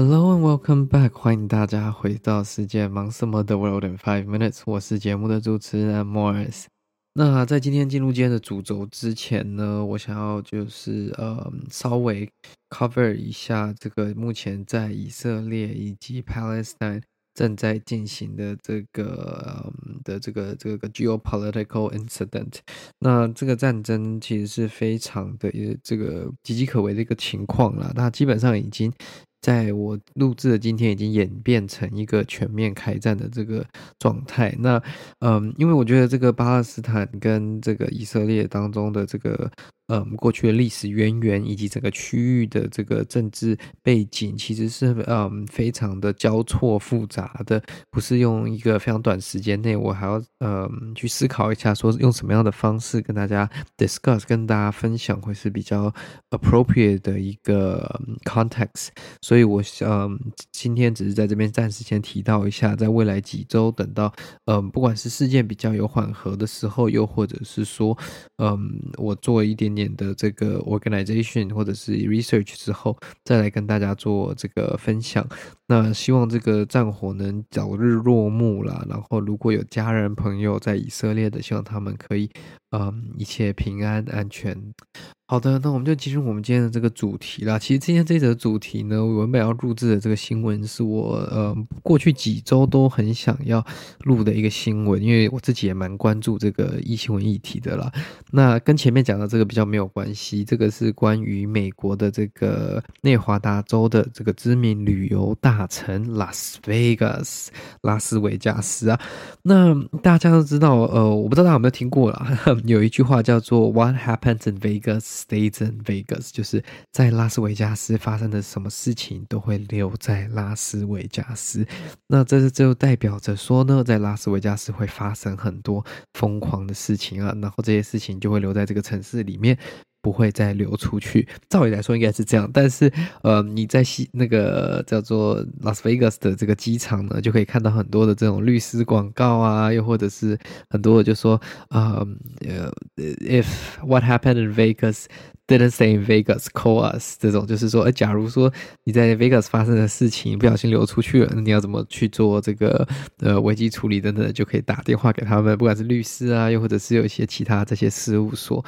Hello and welcome back，欢迎大家回到世界忙什么的 World in Five Minutes，我是节目的主持人 Morris。那在今天进入今天的主轴之前呢，我想要就是呃稍微 cover 一下这个目前在以色列以及 Palestine 正在进行的这个、嗯、的这个这个 geopolitical incident。那这个战争其实是非常的这个岌岌可危的一个情况了，那基本上已经。在我录制的今天，已经演变成一个全面开战的这个状态。那，嗯，因为我觉得这个巴勒斯坦跟这个以色列当中的这个。嗯，过去的历史渊源以及整个区域的这个政治背景，其实是嗯非常的交错复杂的，不是用一个非常短时间内，我还要嗯去思考一下，说用什么样的方式跟大家 discuss，跟大家分享会是比较 appropriate 的一个 context。所以我嗯今天只是在这边暂时先提到一下，在未来几周，等到嗯不管是事件比较有缓和的时候，又或者是说嗯我做一点点。的这个 organization 或者是 research 之后，再来跟大家做这个分享。那希望这个战火能早日落幕啦。然后，如果有家人朋友在以色列的，希望他们可以嗯一切平安安全。好的，那我们就进入我们今天的这个主题啦。其实今天这则主题呢，我原本要录制的这个新闻是我呃过去几周都很想要录的一个新闻，因为我自己也蛮关注这个异新闻议题的啦。那跟前面讲的这个比较没有关系，这个是关于美国的这个内华达州的这个知名旅游大城拉斯维加斯，拉斯维加斯啊。那大家都知道，呃，我不知道大家有没有听过啦，有一句话叫做 “What happens in Vegas”。Stays in Vegas，就是在拉斯维加斯发生的什么事情都会留在拉斯维加斯。那这是就代表着说呢，在拉斯维加斯会发生很多疯狂的事情啊，然后这些事情就会留在这个城市里面。不会再流出去。照理来说应该是这样，但是呃，你在西那个叫做 Las Vegas 的这个机场呢，就可以看到很多的这种律师广告啊，又或者是很多的就说啊，呃，if what happened in Vegas didn't say Vegas, call us 这种，就是说，假如说你在 Vegas 发生的事情不小心流出去了，那你要怎么去做这个呃危机处理等等，就可以打电话给他们，不管是律师啊，又或者是有一些其他这些事务所。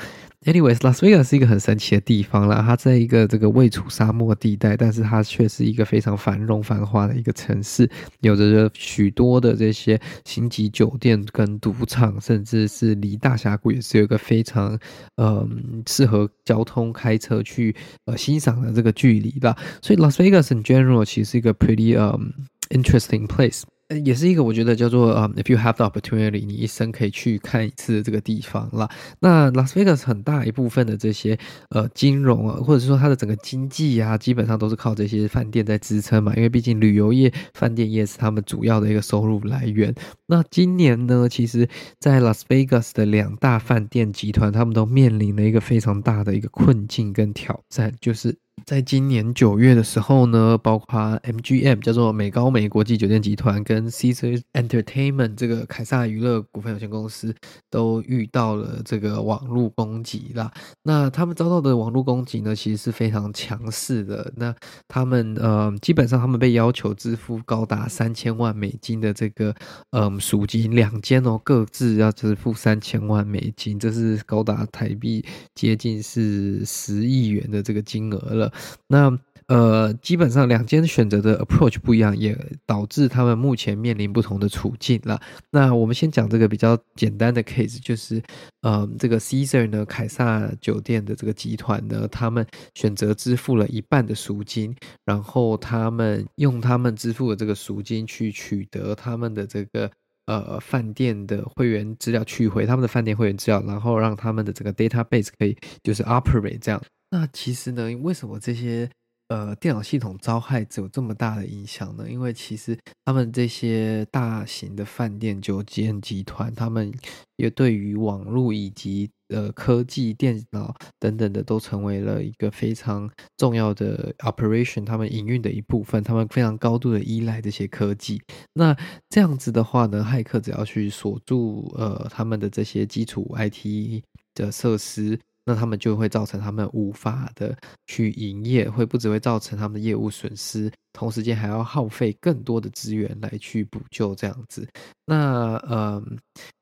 Anyways，拉斯维加斯是一个很神奇的地方啦。它在一个这个位处沙漠地带，但是它却是一个非常繁荣繁华的一个城市，有着许多的这些星级酒店跟赌场，甚至是离大峡谷也是有一个非常嗯适合交通通开车去呃欣赏的这个距离吧。所以 Las Vegas in general 其实是一个 pretty um interesting place。也是一个我觉得叫做呃、um，if you have the opportunity，你一生可以去看一次的这个地方啦。那拉斯维加斯很大一部分的这些呃金融啊，或者是说它的整个经济啊，基本上都是靠这些饭店在支撑嘛。因为毕竟旅游业、饭店业是他们主要的一个收入来源。那今年呢，其实在拉斯维加斯的两大饭店集团，他们都面临了一个非常大的一个困境跟挑战，就是。在今年九月的时候呢，包括 MGM 叫做美高梅国际酒店集团跟 CZ Entertainment 这个凯撒娱乐股份有限公司都遇到了这个网络攻击啦。那他们遭到的网络攻击呢，其实是非常强势的。那他们呃，基本上他们被要求支付高达三千万美金的这个嗯赎金，两间哦各自要支付三千万美金，这是高达台币接近是十亿元的这个金额了那呃，基本上两间选择的 approach 不一样，也导致他们目前面临不同的处境了。那我们先讲这个比较简单的 case，就是呃，这个 Caesar 呢，凯撒酒店的这个集团呢，他们选择支付了一半的赎金，然后他们用他们支付的这个赎金去取得他们的这个呃饭店的会员资料，取回他们的饭店会员资料，然后让他们的这个 database 可以就是 operate 这样。那其实呢，为什么这些呃电脑系统遭害只有这么大的影响呢？因为其实他们这些大型的饭店酒店集团，他们也对于网络以及呃科技、电脑等等的，都成为了一个非常重要的 operation，他们营运的一部分，他们非常高度的依赖这些科技。那这样子的话呢，骇客只要去锁住呃他们的这些基础 IT 的设施。那他们就会造成他们无法的去营业，会不只会造成他们的业务损失，同时间还要耗费更多的资源来去补救这样子。那呃，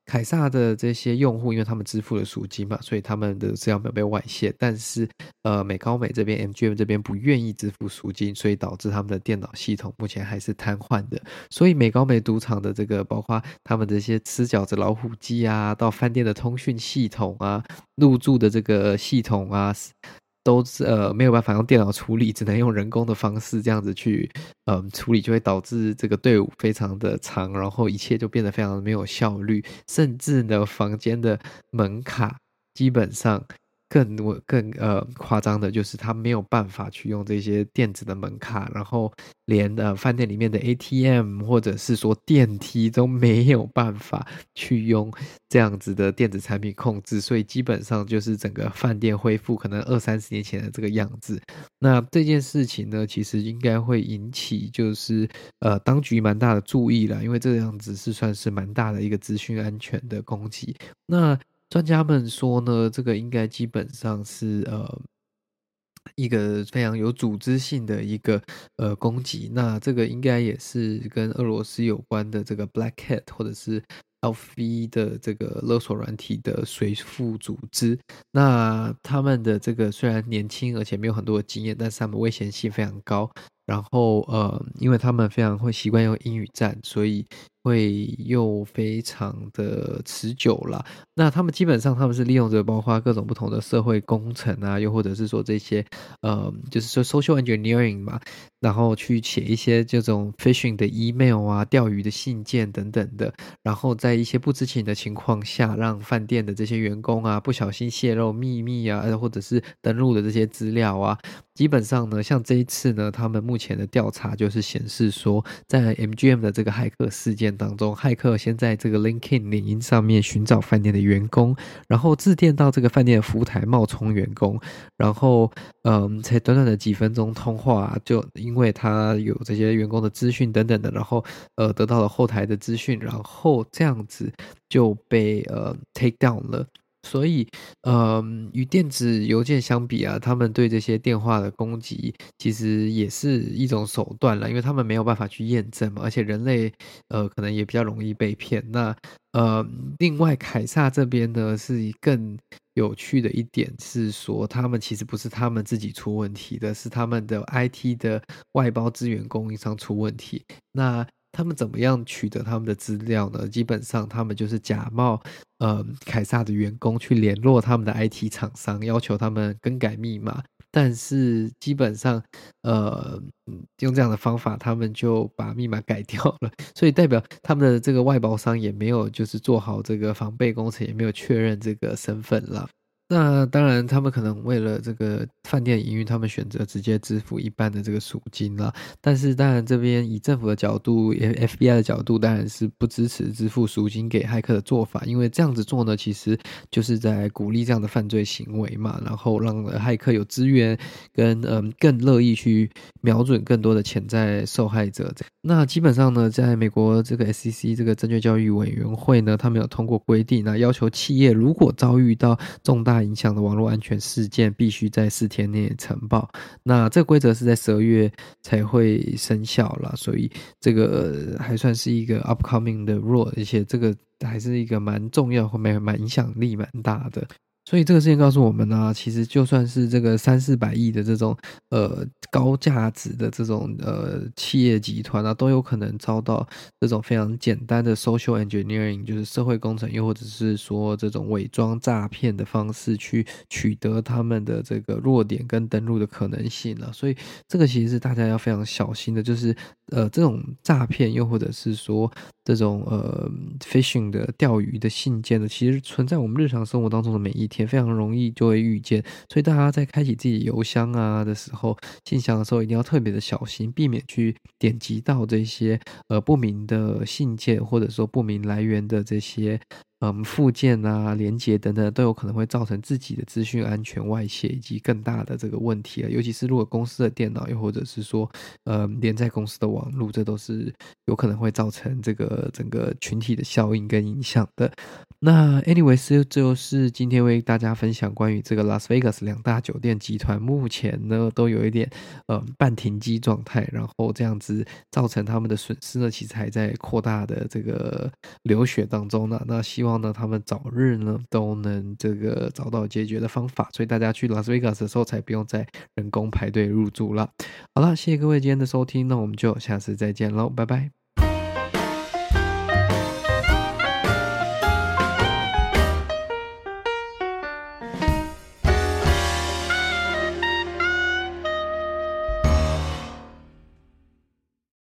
凯撒的这些用户，因为他们支付了赎金嘛，所以他们的资料没有被外泄。但是呃，美高美这边 MGM 这边不愿意支付赎金，所以导致他们的电脑系统目前还是瘫痪的。所以美高美赌场的这个，包括他们这些吃饺子老虎机啊，到饭店的通讯系统啊，入住的这个系统啊。都是呃没有办法用电脑处理，只能用人工的方式这样子去嗯、处理，就会导致这个队伍非常的长，然后一切就变得非常的没有效率，甚至呢房间的门卡基本上。更我更呃夸张的就是他没有办法去用这些电子的门卡，然后连呃饭店里面的 ATM 或者是说电梯都没有办法去用这样子的电子产品控制，所以基本上就是整个饭店恢复可能二三十年前的这个样子。那这件事情呢，其实应该会引起就是呃当局蛮大的注意了，因为这样子是算是蛮大的一个资讯安全的攻击。那专家们说呢，这个应该基本上是呃一个非常有组织性的一个呃攻击。那这个应该也是跟俄罗斯有关的这个 Black Hat 或者是 LV 的这个勒索软体的随附组织。那他们的这个虽然年轻，而且没有很多的经验，但是他们危险性非常高。然后呃，因为他们非常会习惯用英语战，所以。会又非常的持久了。那他们基本上他们是利用着包括各种不同的社会工程啊，又或者是说这些呃，就是说 social engineering 嘛，然后去写一些这种 phishing 的 email 啊、钓鱼的信件等等的，然后在一些不知情的情况下，让饭店的这些员工啊不小心泄露秘密啊，或者是登录的这些资料啊，基本上呢，像这一次呢，他们目前的调查就是显示说，在 MGM 的这个骇客事件。当中，骇客先在这个 LinkedIn 领英上面寻找饭店的员工，然后致电到这个饭店的服务台冒充员工，然后嗯，才短短的几分钟通话，就因为他有这些员工的资讯等等的，然后呃得到了后台的资讯，然后这样子就被呃 take down 了。所以，呃，与电子邮件相比啊，他们对这些电话的攻击其实也是一种手段了，因为他们没有办法去验证嘛，而且人类，呃，可能也比较容易被骗。那，呃，另外，凯撒这边呢，是更有趣的一点是说，他们其实不是他们自己出问题的，是他们的 IT 的外包资源供应商出问题。那他们怎么样取得他们的资料呢？基本上，他们就是假冒呃凯撒的员工去联络他们的 IT 厂商，要求他们更改密码。但是基本上，呃，用这样的方法，他们就把密码改掉了。所以代表他们的这个外包商也没有就是做好这个防备工程，也没有确认这个身份了。那当然，他们可能为了这个饭店营运，他们选择直接支付一半的这个赎金了。但是，当然这边以政府的角度，FBI 的角度，当然是不支持支付赎金给骇客的做法，因为这样子做呢，其实就是在鼓励这样的犯罪行为嘛，然后让骇客有资源跟嗯更乐意去瞄准更多的潜在受害者。那基本上呢，在美国这个 SEC 这个证券交易委员会呢，他们有通过规定，那要求企业如果遭遇到重大影响的网络安全事件必须在四天内呈报。那这个规则是在十二月才会生效了，所以这个还算是一个 upcoming 的 rule，而且这个还是一个蛮重要或蛮蛮影响力蛮大的。所以这个事情告诉我们呢、其实就算是这个三四百亿的这种呃高价值的这种呃企业集团啊，都有可能遭到这种非常简单的 social engineering，就是社会工程，又或者是说这种伪装诈骗的方式去取得他们的这个弱点跟登录的可能性了、啊。所以这个其实是大家要非常小心的，就是呃这种诈骗，又或者是说这种呃 phishing 的钓鱼的信件呢，其实存在我们日常生活当中的每一天。非常容易就会遇见，所以大家在开启自己邮箱啊的时候，信箱的时候，一定要特别的小心，避免去点击到这些呃不明的信件，或者说不明来源的这些嗯附件啊、连接等等，都有可能会造成自己的资讯安全外泄以及更大的这个问题啊。尤其是如果公司的电脑，又或者是说呃连在公司的网络，这都是有可能会造成这个整个群体的效应跟影响的。那 anyways，这就是今天为大家分享关于这个拉斯维加斯两大酒店集团目前呢都有一点呃半停机状态，然后这样子造成他们的损失呢，其实还在扩大的这个流血当中呢。那希望望呢他们早日呢都能这个找到解决的方法，所以大家去拉斯维加斯的时候才不用再人工排队入住了。好了，谢谢各位今天的收听，那我们就下次再见喽，拜拜。